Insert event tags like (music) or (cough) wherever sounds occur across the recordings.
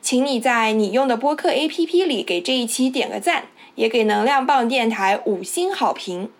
请你在你用的播客 APP 里给这一期点个赞，也给能量棒电台五星好评。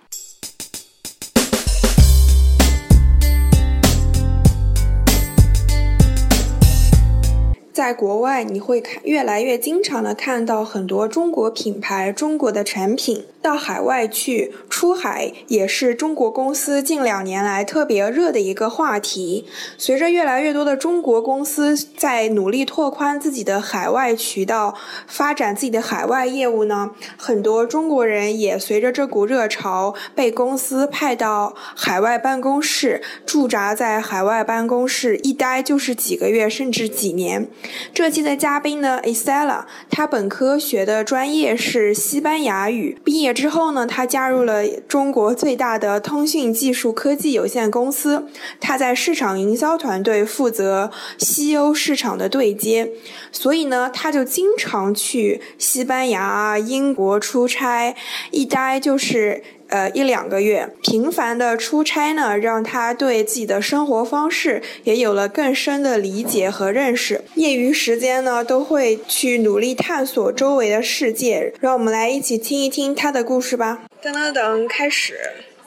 在国外，你会看越来越经常的看到很多中国品牌、中国的产品到海外去出海，也是中国公司近两年来特别热的一个话题。随着越来越多的中国公司在努力拓宽自己的海外渠道，发展自己的海外业务呢，很多中国人也随着这股热潮被公司派到海外办公室，驻扎在海外办公室，一待就是几个月甚至几年。这期的嘉宾呢，Isela，她本科学的专业是西班牙语。毕业之后呢，他加入了中国最大的通讯技术科技有限公司。他在市场营销团队负责西欧市场的对接，所以呢，他就经常去西班牙、英国出差，一待就是。呃，一两个月频繁的出差呢，让他对自己的生活方式也有了更深的理解和认识。业余时间呢，都会去努力探索周围的世界。让我们来一起听一听他的故事吧。噔噔噔，开始。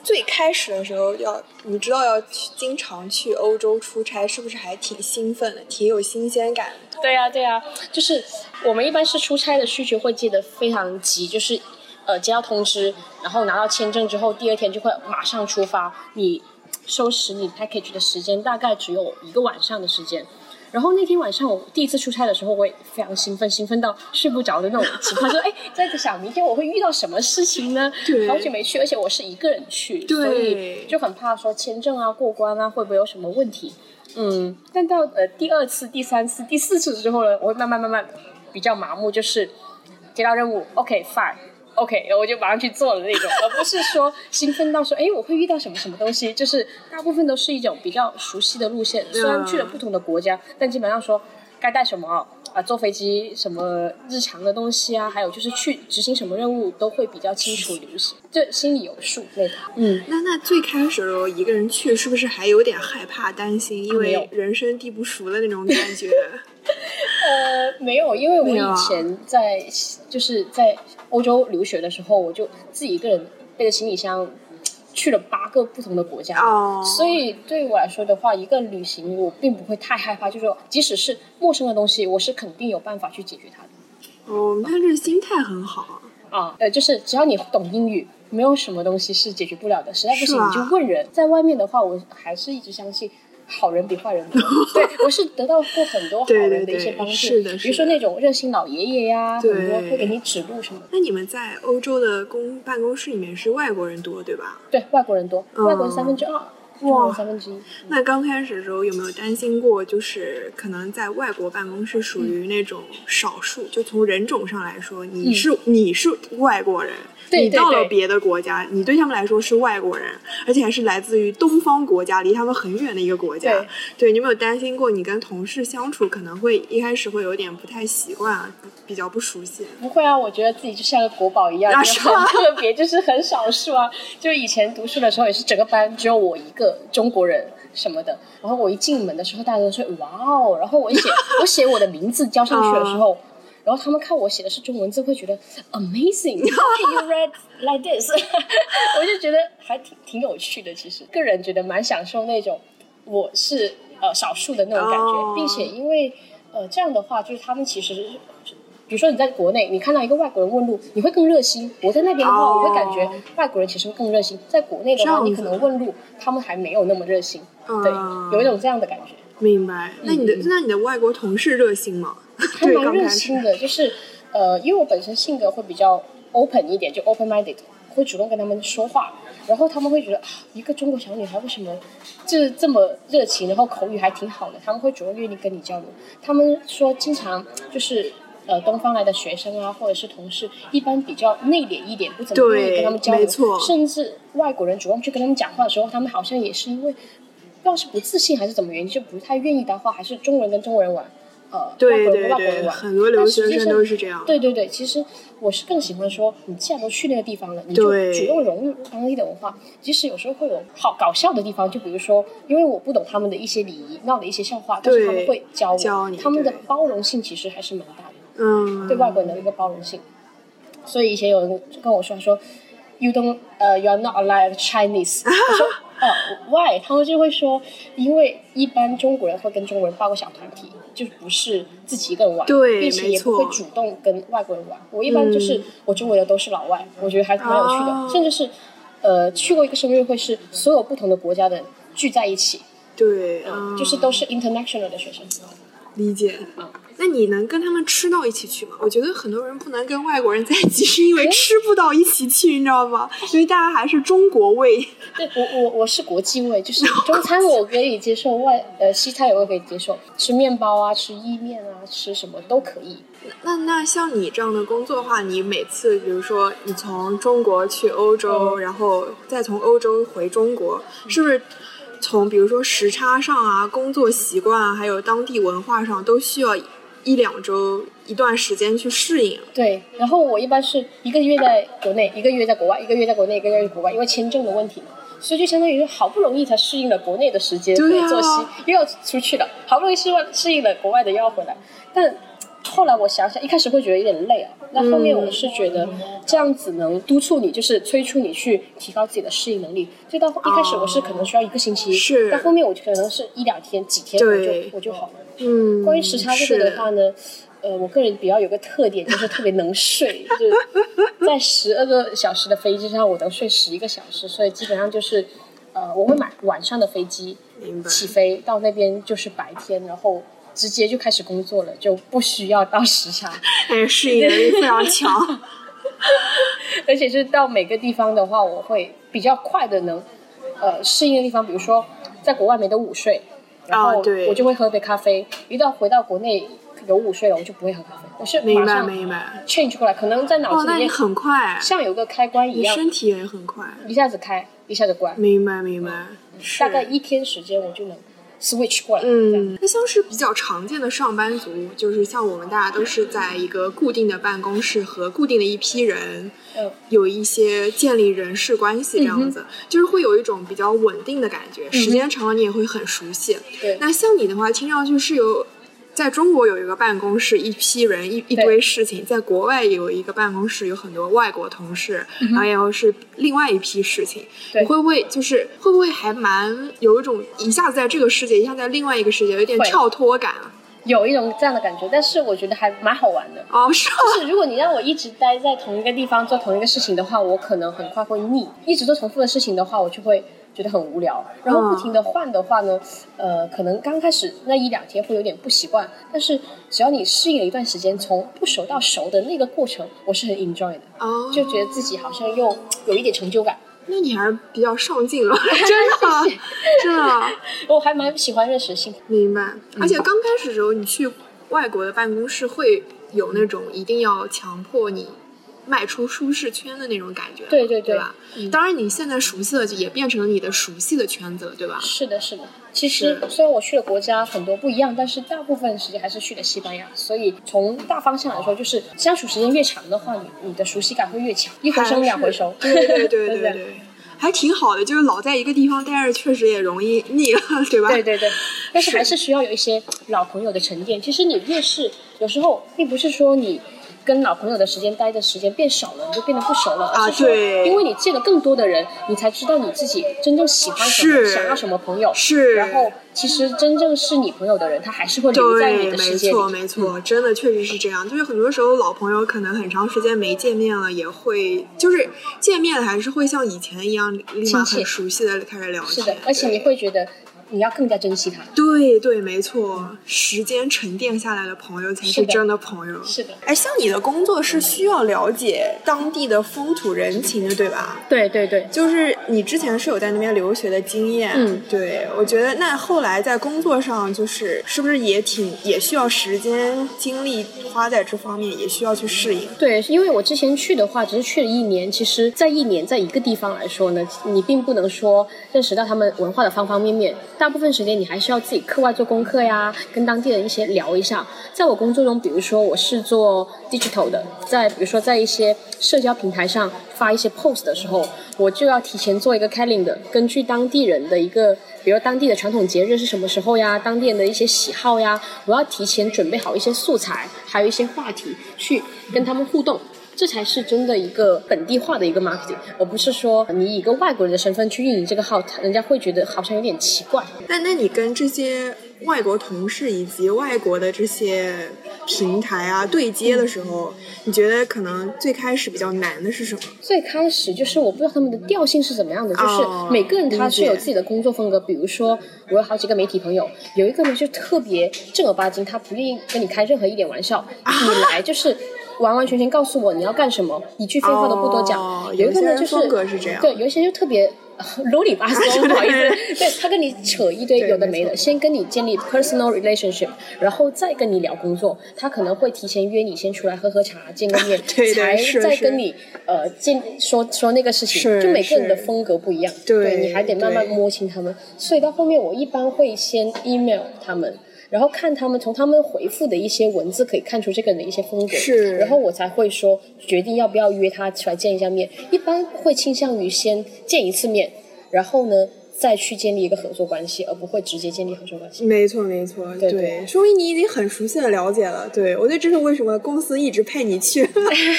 最开始的时候，要你知道要经常去欧洲出差，是不是还挺兴奋的，挺有新鲜感？对呀，对呀，就是我们一般是出差的需求会记得非常急，就是。呃，接到通知，然后拿到签证之后，第二天就会马上出发。你收拾你 package 的时间大概只有一个晚上的时间。然后那天晚上我第一次出差的时候，我也非常兴奋，兴奋到睡不着的那种情况。说，哎，在想明天我会遇到什么事情呢？好久没去，而且我是一个人去，所以就很怕说签证啊过关啊会不会有什么问题。嗯，但到呃第二次、第三次、第四次之后呢，我会慢慢慢慢比较麻木，就是接到任务，OK，fine。OK，我就马上去做了那种，而不是说兴奋到说，哎，我会遇到什么什么东西。就是大部分都是一种比较熟悉的路线，虽然去了不同的国家，但基本上说该带什么啊，坐飞机什么日常的东西啊，还有就是去执行什么任务都会比较清楚流行，就心里有数那种。嗯，那那最开始的时候一个人去，是不是还有点害怕担心，因为人生地不熟的那种感觉？(laughs) 呃，没有，因为我以前在就是在。欧洲留学的时候，我就自己一个人背着行李箱去了八个不同的国家，所以对于我来说的话，一个旅行我并不会太害怕，就是说即使是陌生的东西，我是肯定有办法去解决它的。哦，那这心态很好啊。呃，就是只要你懂英语，没有什么东西是解决不了的。实在不行你就问人。在外面的话，我还是一直相信。好人比坏人多，(laughs) 对我是得到过很多好人的一些帮助，是的，比如说那种热心老爷爷呀，很多会给你指路什么。那你们在欧洲的公办公室里面是外国人多对吧？对，外国人多，外国人三分之二。哇，三分之一。那刚开始的时候有没有担心过？就是可能在外国办公室属于那种少数，就从人种上来说，你是你是外国人，你到了别的国家，你对他们来说是外国人，而且还是来自于东方国家，离他们很远的一个国家。对，你有没有担心过？你跟同事相处可能会一开始会有点不太习惯啊，比较不熟悉。不会啊，我觉得自己就像个国宝一样，就很特别，就是很少数啊。就以前读书的时候，也是整个班只有我一个。中国人什么的，然后我一进门的时候，大家都说哇哦，然后我写 (laughs) 我写我的名字交上去的时候，然后他们看我写的是中文字，会觉得 amazing，you (laughs) read like this，(laughs) 我就觉得还挺挺有趣的。其实个人觉得蛮享受那种我是呃少数的那种感觉，并且因为呃这样的话，就是他们其实。比如说你在国内，你看到一个外国人问路，你会更热心。我在那边的话，我会感觉外国人其实会更热心。在国内的话，你可能问路，他们还没有那么热心。对，有一种这样的感觉。明白。那你的那你的外国同事热心吗？还蛮热心的，就是呃，因为我本身性格会比较 open 一点，就 open minded，会主动跟他们说话，然后他们会觉得啊，一个中国小女孩为什么就是这么热情，然后口语还挺好的，他们会主动愿意跟你交流。他们说经常就是呃东方来的学生啊，或者是同事，一般比较内敛一点，不怎么愿意跟他们交流，甚至外国人主动去跟他们讲话的时候，他们好像也是因为。不知道是不自信还是怎么原因，就不太愿意搭话，还是中国人跟中国人玩，呃，外国人跟外国人玩，很多留学生都是这样。对对对，其实我是更喜欢说，你既然都去那个地方了，你就主动融入当地的文化。即使有时候会有好搞笑的地方，就比如说，因为我不懂他们的一些礼仪，闹的一些笑话，但是他们会教我，他们的包容性其实还是蛮大的。嗯，对外国人的一个包容性。所以以前有人跟我说，他说，You don't，呃，You are not allowed Chinese。(laughs) 我说。哦，why？他们就会说，因为一般中国人会跟中国人报个小团体，就不是自己一个人玩，对并且也不会主动跟外国人玩。我一般就是我周围的都是老外，我觉得还蛮有趣的。甚至是，呃，去过一个生日会，是所有不同的国家的聚在一起，对，就是都是 international 的学生。理解。那你能跟他们吃到一起去吗？我觉得很多人不能跟外国人在一起，(laughs) 是因为吃不到一起去，你知道吗？因为大家还是中国味。对，我我我是国际味，就是中餐我可以接受，外呃西餐我也可以接受，吃面包啊，吃意面啊，吃什么都可以。那那像你这样的工作的话，你每次比如说你从中国去欧洲，然后再从欧洲回中国，是不是从比如说时差上啊、工作习惯啊，还有当地文化上都需要？一两周一段时间去适应。对，然后我一般是一个月在国内，一个月在国外，一个月在国内，一个月在国外，因为签证的问题嘛，所以就相当于好不容易才适应了国内的时间作息，又要出去了，好不容易适应适应了国外的又要回来。但后来我想想，一开始会觉得有点累啊，那后面我是觉得这样子能督促你，就是催促你去提高自己的适应能力。所以到一开始我是可能需要一个星期，是，到后面我可能是一两天、几天我就我就好了。嗯，关于时差这个的话呢，呃，我个人比较有个特点，就是特别能睡，就是在十二个小时的飞机上，我能睡十一个小时，所以基本上就是，呃，我会买晚上的飞机起飞到那边就是白天，然后直接就开始工作了，就不需要到时差，(laughs) 哎，适应能力非常强，(laughs) 而且是到每个地方的话，我会比较快的能，呃，适应的地方，比如说在国外没得午睡。然后我就会喝杯咖啡，一到回到国内有午睡了，我就不会喝咖啡，我是马上 change 过来，可能在脑子里面很快，像有个开关一样，身体也很快，一下子开，一下子关，明白明白，大概一天时间我就能。Switch 过来，嗯，那像是比较常见的上班族，就是像我们大家都是在一个固定的办公室和固定的一批人，有一些建立人事关系这样子，就是会有一种比较稳定的感觉，时间长了你也会很熟悉。对，那像你的话，听上去是有。在中国有一个办公室，一批人，一一堆事情；在国外有一个办公室，有很多外国同事，然后是另外一批事情。你会不会就是会不会还蛮有一种一下子在这个世界，一下在另外一个世界，有点跳脱感啊？有一种这样的感觉，但是我觉得还蛮好玩的。哦，是。就是如果你让我一直待在同一个地方做同一个事情的话，我可能很快会腻。一直做重复的事情的话，我就会。觉得很无聊，然后不停的换的话呢，呃，可能刚开始那一两天会有点不习惯，但是只要你适应了一段时间，从不熟到熟的那个过程，我是很 enjoy 的，哦，就觉得自己好像又有一点成就感。那你还是比较上进了，(laughs) 真的，真的，我还蛮喜欢认识新。明白，而且刚开始的时候，你去外国的办公室会有那种一定要强迫你。迈出舒适圈的那种感觉，对对对吧？当然，你现在熟悉的也变成了你的熟悉的圈子了，对吧？是的，是的。其实虽然我去的国家很多不一样，但是大部分时间还是去的西班牙。所以从大方向来说，就是相处时间越长的话，你你的熟悉感会越强。一回生两回熟，对对对 (laughs) 对对，还挺好的。就是老在一个地方待着，确实也容易腻了，对吧？对对对。(laughs) 但是还是需要有一些老朋友的沉淀。其实你越是有时候，并不是说你。跟老朋友的时间待的时间变少了，你就变得不熟了。啊，对，因为你见了更多的人，你才知道你自己真正喜欢什么，想要什么朋友。是。然后，其实真正是你朋友的人，他还是会留在你的世界里。没错，没错，真的确实是这样。就是很多时候，老朋友可能很长时间没见面了，也会就是见面，还是会像以前一样，立马很熟悉的开始聊天。是的，而且你会觉得。你要更加珍惜他。对对，没错，时间沉淀下来的朋友才是真的朋友。是的，哎，像你的工作是需要了解当地的风土人情的，对吧？对对对，就是你之前是有在那边留学的经验，嗯对，我觉得那后来在工作上，就是是不是也挺也需要时间精力花在这方面，也需要去适应。对，因为我之前去的话，只是去了一年。其实，在一年在一个地方来说呢，你并不能说认识到他们文化的方方面面。大部分时间你还是要自己课外做功课呀，跟当地人一些聊一下。在我工作中，比如说我是做 digital 的，在比如说在一些社交平台上发一些 post 的时候，我就要提前做一个 calendar，根据当地人的一个。比如当地的传统节日是什么时候呀？当地人的一些喜好呀，我要提前准备好一些素材，还有一些话题去跟他们互动，这才是真的一个本地化的一个 marketing，而不是说你以一个外国人的身份去运营这个号，人家会觉得好像有点奇怪。那那你跟这些外国同事以及外国的这些平台啊对接的时候，你觉得可能最开始比较难的是什么？最开始就是我不知道他们的调性是怎么样的，就是哦每个人他是有自己的工作风格。比如说，我有好几个媒体朋友，有一个呢就特别正儿八经，他不愿意跟你开任何一点玩笑，你来就是。完完全全告诉我你要干什么，一句废话都不多讲。哦有一个呢就是有些人风格是这样对，有一些就特别啰里吧嗦，(laughs) 不好意思，对他跟你扯一堆有的没的，先跟你建立 personal relationship，然后再跟你聊工作。他可能会提前约你先出来喝喝茶，见个面，(laughs) 才再跟你呃见说说那个事情。就每个人的风格不一样，对你还得慢慢摸清他们。所以到后面，我一般会先 email 他们。然后看他们从他们回复的一些文字，可以看出这个人的一些风格，然后我才会说决定要不要约他出来见一下面。一般会倾向于先见一次面，然后呢再去建立一个合作关系，而不会直接建立合作关系。没错，没错，对对说明你已经很熟悉的了解了。对，我觉得这是为什么公司一直派你去。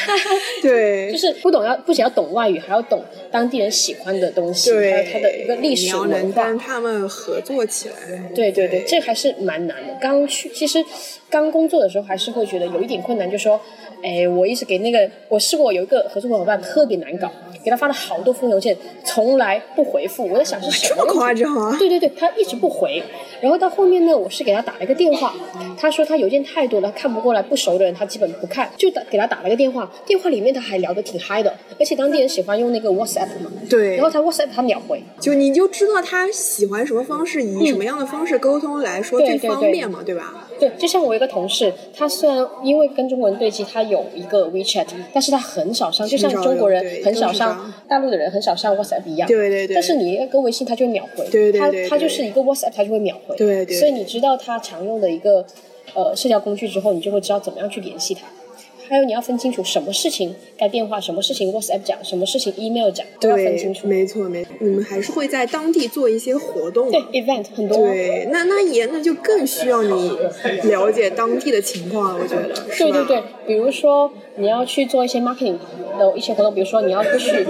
(laughs) 对，就是 (laughs) 不懂要不仅要懂外语，还要懂当地人喜欢的东西，对，还有它的一个历史文化要能跟。他们合作起来。对对对，这还是蛮难的。刚去，其实刚工作的时候还是会觉得有一点困难，就说，哎，我一直给那个，我试过有一个合作伙伴特别难搞，给他发了好多封邮件，从来不回复。我在想是什这么夸张啊？对对对，他一直不回，然后到后面呢，我是给他打了一个电话，他说他邮件太多了，看不过来，不熟的人他基本不看，就打给他打了个电话，电话里面他还聊得挺嗨的，而且当地人喜欢用那个 WhatsApp 嘛，对然后他 WhatsApp 他秒回，就你就知道他喜欢什么方式，以什么样的方式沟通来说最方便嘛，对吧？对，就像我一个同事，他虽然因为跟中国人对接，他有一个 WeChat，但是他很少上，就像中国人很少上，大陆的人很少上 WhatsApp 一样。对对对但是你跟微信，他就会秒回。对对对他他就是一个 WhatsApp，他就会秒回。对对所以你知道他常用的一个呃社交工具之后，你就会知道怎么样去联系他。还有你要分清楚什么事情该电话，什么事情 WhatsApp 讲，什么事情 email 讲，都要分清，楚。没错没错。你们还是会在当地做一些活动。对 event 很多。对，那那也那就更需要你了解当地的情况了，我觉得。对对对，比如说你要去做一些 marketing 的一些活动，比如说你要去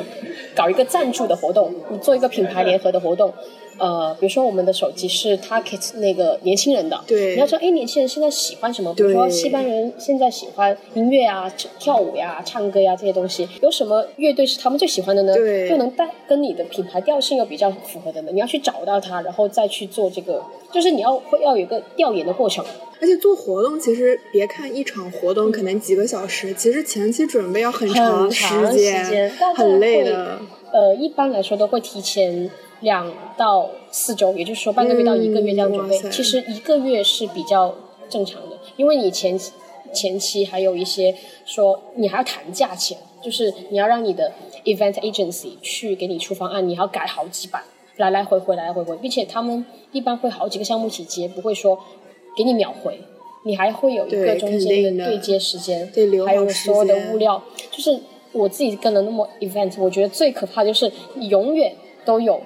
搞一个赞助的活动，你做一个品牌联合的活动。呃，比如说我们的手机是 target 那个年轻人的，对你要知道，哎，年轻人现在喜欢什么？比如说西班牙人现在喜欢音乐啊、跳舞呀、唱歌呀这些东西，有什么乐队是他们最喜欢的呢？对又能带跟你的品牌调性又比较符合的呢？你要去找到它，然后再去做这个，就是你要会要有一个调研的过程。而且做活动，其实别看一场活动可能几个小时，其实前期准备要很长时间很累会的。呃，一般来说都会提前两到四周，也就是说半个月到一个月这样准备。嗯其实一个月是比较正常的，因为你前前期还有一些说你还要谈价钱，就是你要让你的 event agency 去给你出方案，你还要改好几版，来来回回来来回回，并且他们一般会好几个项目一起接，不会说给你秒回。你还会有一个中间的的对接时间，对留还有所有的物料，就是我自己跟了那么 event，我觉得最可怕就是永远都有，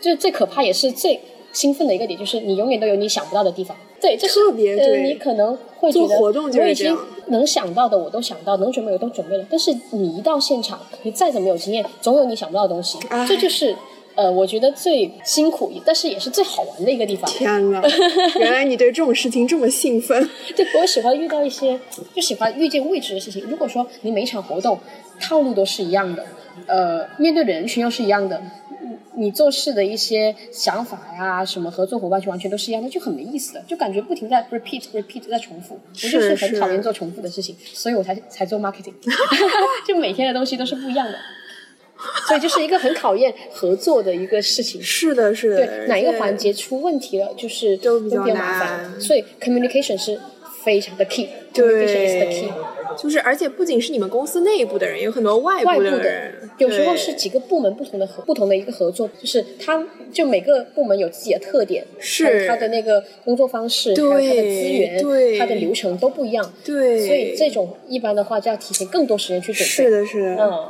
就是最可怕也是最兴奋的一个点，就是你永远都有你想不到的地方。对，就是呃，特别对你可能会觉得活动就我已经能想到的我都想到，能准备我都准备了，但是你一到现场，你再怎么有经验，总有你想不到的东西唉，这就是。呃，我觉得最辛苦，但是也是最好玩的一个地方。天呐，(laughs) 原来你对这种事情这么兴奋。对，我喜欢遇到一些，就喜欢遇见未知的事情。如果说你每一场活动套路都是一样的，呃，面对的人群又是一样的，你你做事的一些想法呀，什么合作伙伴就完全都是一样的，就很没意思的，就感觉不停在 repeat repeat 在重复。我就是很讨厌做重复的事情，所以我才才做 marketing，(laughs) 就每天的东西都是不一样的。所以就是一个很考验合作的一个事情。是的，是的。对，哪一个环节出问题了，就是都比较麻烦。所以 communication 是非常的 key，communication is the key。对，就是而且不仅是你们公司内部的人，有很多外部的人。有时候是几个部门不同的合不同的一个合作，就是他就每个部门有自己的特点，是他的那个工作方式，还有他的资源，对，他的流程都不一样。对，所以这种一般的话就要提前更多时间去准备。是的，是的，嗯。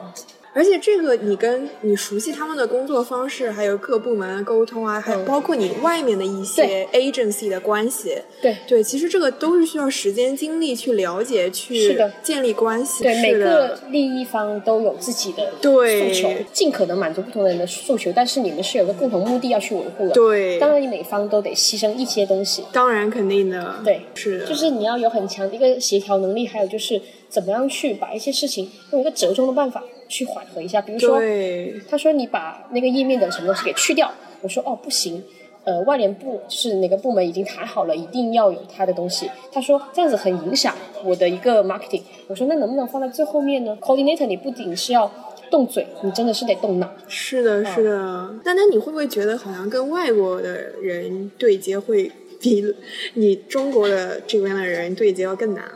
而且这个，你跟你熟悉他们的工作方式，还有各部门沟通啊，还有包括你外面的一些 agency 的关系，对对，其实这个都是需要时间精力去了解、去建立关系。对，每个利益方都有自己的诉求，尽可能满足不同的人的诉求，但是你们是有个共同目的要去维护的。对，当然你每方都得牺牲一些东西。当然肯定的。对，是的，就是你要有很强的一个协调能力，还有就是怎么样去把一些事情用一个折中的办法。去缓和一下，比如说，他说你把那个页面的什么东西给去掉，我说哦不行，呃外联部是哪个部门已经谈好了，一定要有他的东西。他说这样子很影响我的一个 marketing。我说那能不能放在最后面呢？Coordinator 你不仅是要动嘴，你真的是得动脑。是的，是的。那那你会不会觉得好像跟外国的人对接会比 (laughs) 你中国的这边的人对接要更难啊？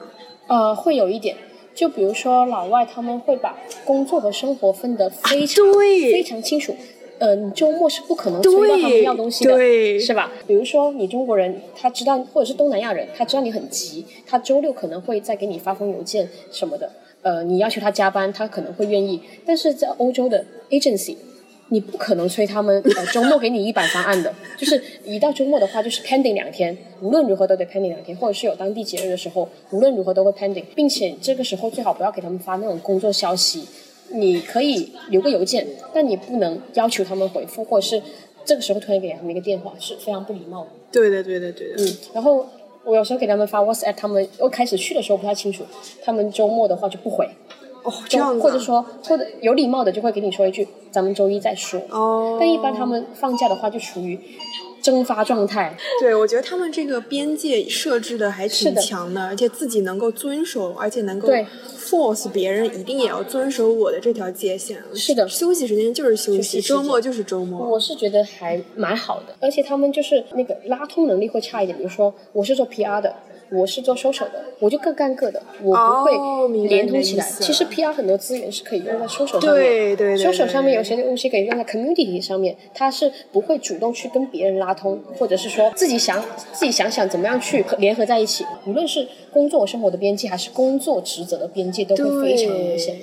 呃，会有一点。就比如说老外，他们会把工作和生活分得非常非常清楚。呃，你周末是不可能催到他们要东西的，是吧？比如说你中国人，他知道，或者是东南亚人，他知道你很急，他周六可能会再给你发封邮件什么的。呃，你要求他加班，他可能会愿意。但是在欧洲的 agency。你不可能催他们呃周末给你一版方案的，(laughs) 就是一到周末的话就是 pending 两天，无论如何都得 pending 两天，或者是有当地节日的时候，无论如何都会 pending，并且这个时候最好不要给他们发那种工作消息，你可以留个邮件，但你不能要求他们回复，或者是这个时候突然给他们一个电话是非常不礼貌的。对的，对的，对的。嗯，然后我有时候给他们发 WhatsApp，他们我开始去的时候不太清楚，他们周末的话就不回。哦，这样或者说，或者有礼貌的就会给你说一句，咱们周一再说。哦。但一般他们放假的话就属于蒸发状态。对，我觉得他们这个边界设置的还挺强的，而且自己能够遵守，而且能够 force 别人一定也要遵守我的这条界限。是的。休息时间就是休息，周末就是周末。我是觉得还蛮好的，而且他们就是那个拉通能力会差一点。比如说，我是做 PR 的。我是做收手的，我就各干各的，我不会连通起来。其实 PR 很多资源是可以用在收手上面，对对对，收手上面有些东西可以用在 community 上面，他是不会主动去跟别人拉通，或者是说自己想自己想想怎么样去联合在一起。无论是工作生活的边界，还是工作职责的边界，都会非常明显。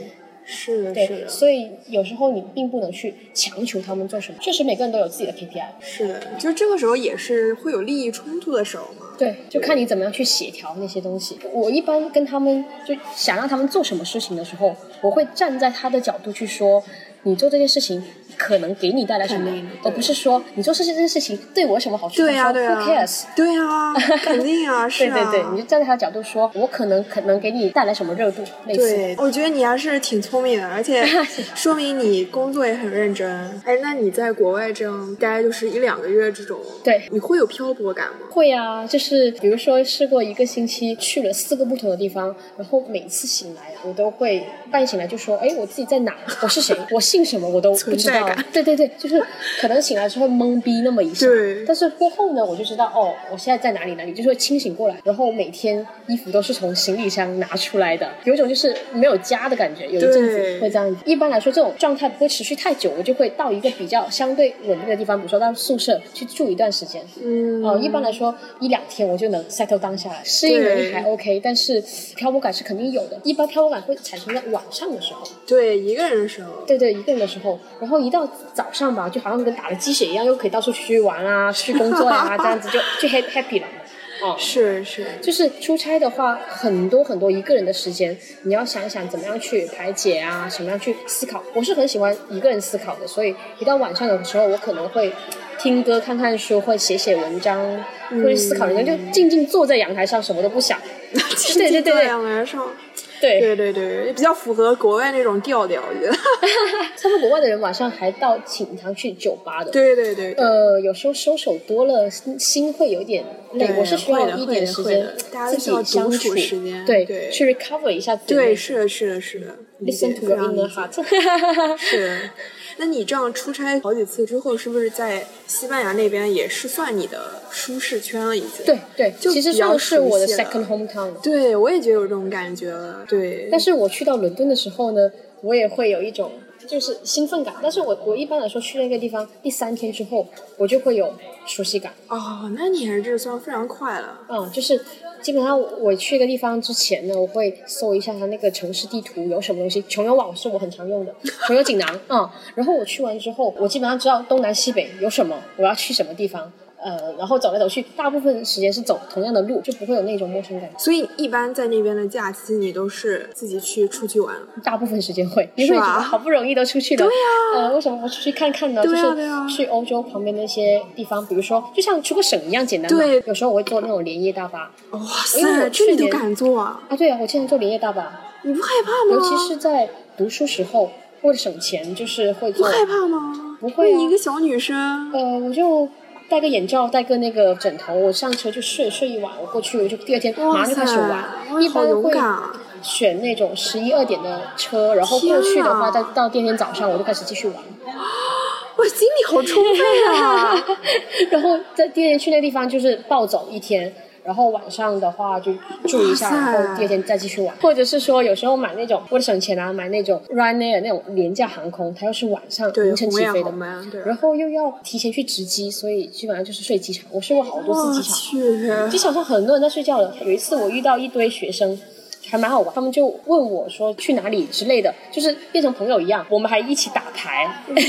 是的，对，所以有时候你并不能去强求他们做什么。确实，每个人都有自己的 KPI。是的，就这个时候也是会有利益冲突的时候嘛。对，就看你怎么样去协调那些东西。我一般跟他们就想让他们做什么事情的时候，我会站在他的角度去说。你做这件事情可能给你带来什么，而不是说你做这件事情对我有什么好处？对呀，对啊，Who cares？对啊，肯定啊，(laughs) 是啊。对对对，你就站在他的角度说，我可能可能给你带来什么热度？类似。对，我觉得你还是挺聪明的，而且 (laughs) 说明你工作也很认真。哎，那你在国外这样待就是一两个月这种，对，你会有漂泊感吗？会啊，就是比如说试过一个星期去了四个不同的地方，然后每次醒来我都会半夜醒来就说，哎，我自己在哪？我是谁？我。姓什么我都不知道，对对对，就是可能醒来之后懵逼那么一下，但是过后呢，我就知道哦，我现在在哪里哪里，就是会清醒过来。然后每天衣服都是从行李箱拿出来的，有一种就是没有家的感觉。有一阵子会这样子。一般来说，这种状态不会持续太久，我就会到一个比较相对稳定的地方，比如说到宿舍去住一段时间。嗯，哦，一般来说一两天我就能 settle down 下来，适应能力还 OK，但是漂泊感是肯定有的。一般漂泊感会产生在晚上的时候，对一个人的时候，对对。一个人的时候，然后一到早上吧，就好像跟打了鸡血一样，又可以到处出去玩啊，去工作呀，这样子就就 happy happy 了。哦，(laughs) 是是，就是出差的话，很多很多一个人的时间，你要想想怎么样去排解啊，怎么样去思考。我是很喜欢一个人思考的，所以一到晚上的时候，我可能会听歌、看看书，会写写文章，会思考人家就静静坐在阳台上，什么都不想。(laughs) 对对对，阳台上。对对对对，比较符合国外那种调调，我觉得。(laughs) 他们国外的人晚上还到挺常去酒吧的。对对对，呃，有时候收手多了，心心会有点累。对我是需要会的一点时间会的会的大家自都需要己相独处处，时间对，对去 recover 一下自己对，是的，是的，是的。Listen to your inner heart。(laughs) 是，那你这样出差好几次之后，是不是在西班牙那边也是算你的舒适圈了？已经。对对，就其实算是我的 second hometown。对，我也觉得有这种感觉了。对，但是我去到伦敦的时候呢，我也会有一种就是兴奋感。但是我我一般来说去那个地方第三天之后，我就会有熟悉感。哦，那你还是这算非常快了。嗯，就是基本上我去一个地方之前呢，我会搜一下它那个城市地图有什么东西。穷游网是我很常用的，穷游锦囊，嗯，然后我去完之后，我基本上知道东南西北有什么，我要去什么地方。呃，然后走来走去，大部分时间是走同样的路，就不会有那种陌生感。所以一般在那边的假期，你都是自己去出去玩。(laughs) 大部分时间会，因为觉得好不容易都出去了，对呀呃，为什么不出去看看呢？对是去欧洲旁边的一些地方，比如说就像出个省一样简单嘛。对有时候我会坐那种连夜大巴哇塞，这你都敢坐啊？啊，对啊，我经常坐连夜大巴，你不害怕吗？尤其是在读书时候，为了省钱，就是会坐。不害怕吗？不会啊你一个小女生，呃，我就戴个眼罩，戴个那个枕头，我上车就睡睡一晚，我过去我就第二天马上就开始塞玩。一好般会！选那种十一二点的车，然后过去的话，天哪再到第二天早上我就开始继续玩。我精力好充沛啊！(laughs) 然后在第二天去那个地方就是暴走一天，然后晚上的话就住一下，然后第二天再继续玩。或者是说有时候买那种为了省钱啊，买那种 Ryanair 那种廉价航空，它又是晚上对，凌晨起飞的。嘛，对。然后又要提前去值机，所以基本上就是睡机场。我睡过好多次机场，去，机场上很多人在睡觉了。有一次我遇到一堆学生，还蛮好玩，他们就问我说去哪里之类的，就是变成朋友一样。我们还一起打牌，因为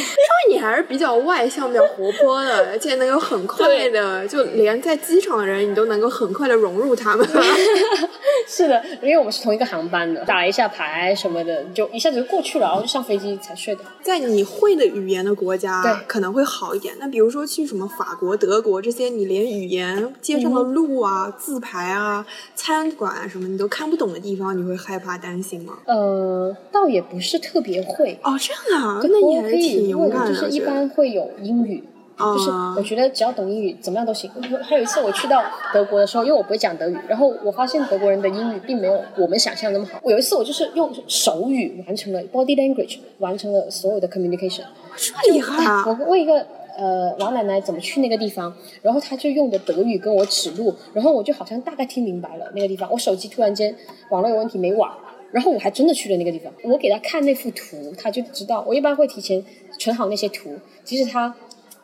你还是比较外向、比较活泼的，而且能够很快的，就连在机场的人，你都能够很快的融入他们。(laughs) 是的，因为我们是同一个航班的，打了一下牌什么的，就一下子就过去了，然后就上飞机才睡的。在你会的语言的国家，对可能会好一点。那比如说去什么法国、德国这些，你连语言、街上的路啊、字牌啊、餐馆啊什么你都看不懂的地方，你会害怕、担心吗？呃，倒也不是特别会，哦，这样啊，那你还我可是挺以问，勇敢的。就是一般会有英语。就是啊我觉得只要懂英语，怎么样都行。还有一次我去到德国的时候，因为我不会讲德语，然后我发现德国人的英语并没有我们想象的那么好。我有一次我就是用手语完成了 body language，完成了所有的 communication。这么厉害啊！我问一个呃老奶奶怎么去那个地方，然后她就用的德语跟我指路，然后我就好像大概听明白了那个地方。我手机突然间网络有问题没网，然后我还真的去了那个地方。我给她看那幅图，她就知道。我一般会提前存好那些图，即使她。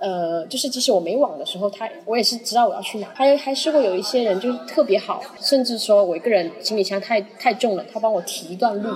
呃，就是即使我没网的时候，他我也是知道我要去哪。还还试过有一些人就是特别好，甚至说我一个人行李箱太太重了，他帮我提一段路。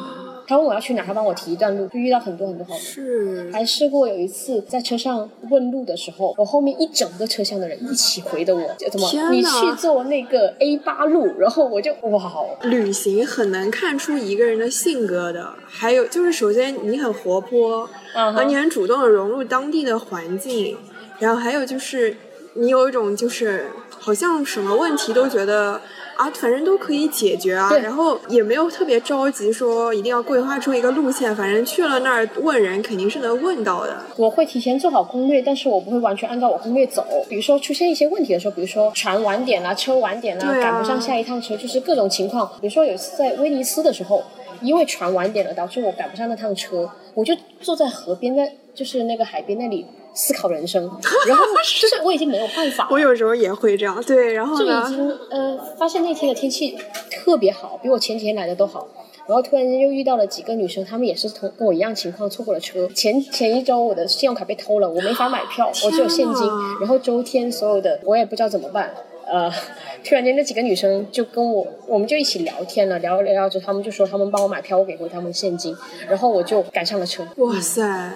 他问我要去哪，他帮我提一段路，就遇到很多很多好人。是还试过有一次在车上问路的时候，我后面一整个车厢的人一起回的我，怎么你去坐那个 A 八路，然后我就哇，旅行很难看出一个人的性格的。还有就是，首先你很活泼，嗯你很主动的融入当地的环境，然后还有就是你有一种就是好像什么问题都觉得。啊，反正都可以解决啊，对然后也没有特别着急说一定要规划出一个路线，反正去了那儿问人肯定是能问到的。我会提前做好攻略，但是我不会完全按照我攻略走。比如说出现一些问题的时候，比如说船晚点啦、车晚点啦、对啊赶不上下一趟车，就是各种情况。比如说有一次在威尼斯的时候，因为船晚点了，导致我赶不上那趟车，我就坐在河边，在就是那个海边那里思考人生，然后 (laughs) 就是我已经没有办法了 (laughs) 我有时候也会这样，对，然后就已，经呃发现那天的天气特别好，比我前几天来的都好。然后突然间又遇到了几个女生，她们也是同跟我一样情况，错过了车。前前一周我的信用卡被偷了，我没法买票，我只有现金。然后周天所有的我也不知道怎么办。呃，(laughs) 突然间那几个女生就跟我，我们就一起聊天了，聊着聊着，她们就说她们帮我买票，我给回她们现金，然后我就赶上了车。哇塞，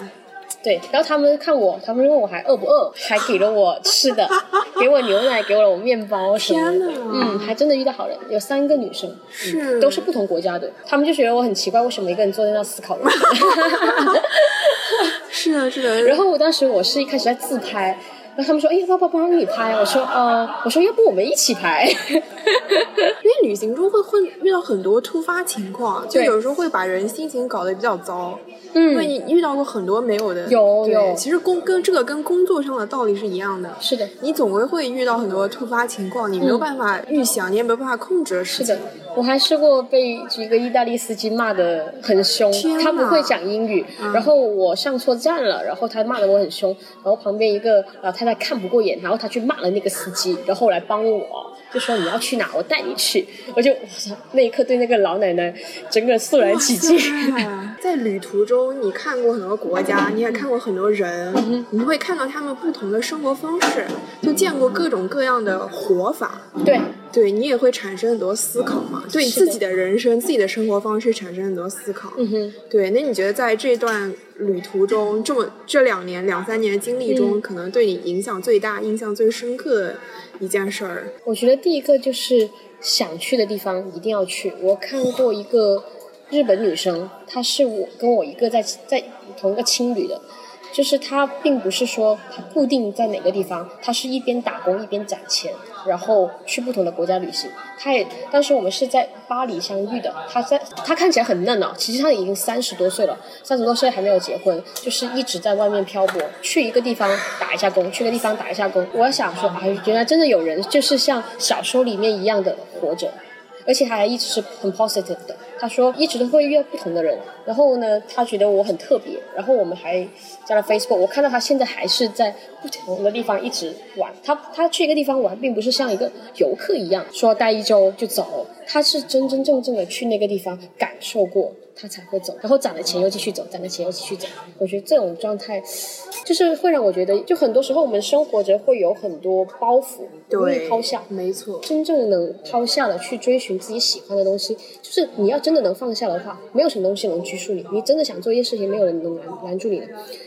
对，然后他们看我，他们问我还饿不饿，(laughs) 还给了我吃的，(laughs) 给我牛奶，给了我面包什么的。嗯，还真的遇到好人，有三个女生，是嗯、都是不同国家的，他们就觉得我很奇怪，为什么一个人坐在那思考？(laughs) 是的，是的，然后我当时我是一开始在自拍。然后他们说，哎，要不要帮你拍？我说，呃，我说要不我们一起拍。(laughs) 因为旅行中会会遇到很多突发情况，就有时候会把人心情搞得比较糟。嗯因为你遇到过很多没有的，有有其实工跟这个跟工作上的道理是一样的。是的，你总归会遇到很多突发情况，你没有办法预想，你也没有办法控制的事情。是的，我还试过被一个意大利司机骂的很凶，他不会讲英语，嗯然后我上错站了，然后他骂的我很凶，然后旁边一个老太太看不过眼，然后他去骂了那个司机，然后来帮我，就说你要去哪，我带你去，我就我操，那一刻对那个老奶奶整个肃然起敬。(laughs) 在旅途中，你看过很多国家，你也看过很多人，嗯你会看到他们不同的生活方式，就见过各种各样的活法。对，对你也会产生很多思考嘛，对你自己的人生、自己的生活方式产生很多思考。嗯哼。对，那你觉得在这段旅途中，这么这两年、两三年的经历中，嗯可能对你影响最大、印象最深刻的一件事儿？我觉得第一个就是想去的地方一定要去。我看过一个日本女生，她是我跟我一个在在同一个青旅的，就是他并不是说他固定在哪个地方，他是一边打工一边攒钱，然后去不同的国家旅行。他也当时我们是在巴黎相遇的，他在他看起来很嫩哦，其实他已经三十多岁了，三十多岁还没有结婚，就是一直在外面漂泊，去一个地方打一下工，去个地方打一下工。我想说，哎，原来真的有人就是像小说里面一样的活着。而且他还一直是很 positive 的。他说一直都会遇到不同的人，然后呢，他觉得我很特别，然后我们还加了 Facebook。我看到他现在还是在不同的地方一直玩。他他去一个地方玩，并不是像一个游客一样说待一周就走，他是真真正正的去那个地方感受过，他才会走。然后攒了钱又继续走，攒了钱又继续走。我觉得这种状态，就是会让我觉得，就很多时候我们生活着会有很多包袱，容易对，抛下。没错。真正能抛下了去追寻自己喜欢的东西，就是你要真的能放下的话，没有什么东西能拘束你。你真的想做一件事情，没有人能拦拦住你的。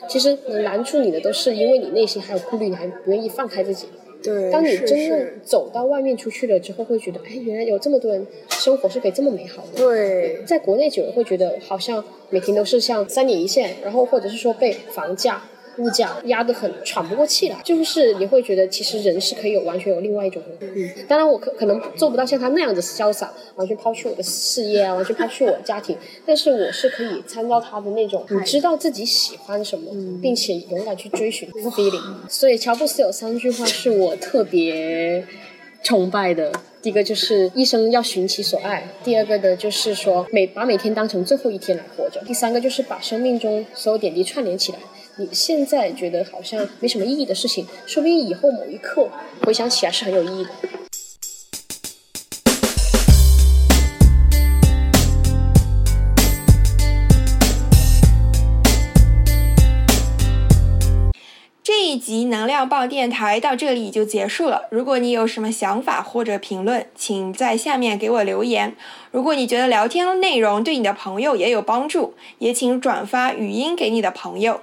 其实能拦住你的，都是因为你内心还有顾虑，你还不愿意放开自己。对，当你真正走到外面出去了之后，会觉得，哎，原来有这么多人生活是可以这么美好的。对在国内久了会觉得好像每天都是像三点一线，然后或者是说被房价、物价压得很喘不过气来，就是你会觉得其实人是可以有完全有另外一种人。嗯，当然我可可能做不到像他那样子潇洒，完全抛弃我的事业啊，完全抛弃我的家庭，但是我是可以参照他的那种，你知道自己喜欢什么，并且勇敢去追寻 feeling。所以乔布斯有三句话是我特别崇拜的。第一个就是一生要寻其所爱，第二个的就是说每把每天当成最后一天来活着，第三个就是把生命中所有点滴串联起来。你现在觉得好像没什么意义的事情，说不定以后某一刻回想起来是很有意义的。这一集能量棒电台到这里就结束了。如果你有什么想法或者评论，请在下面给我留言。如果你觉得聊天内容对你的朋友也有帮助，也请转发语音给你的朋友。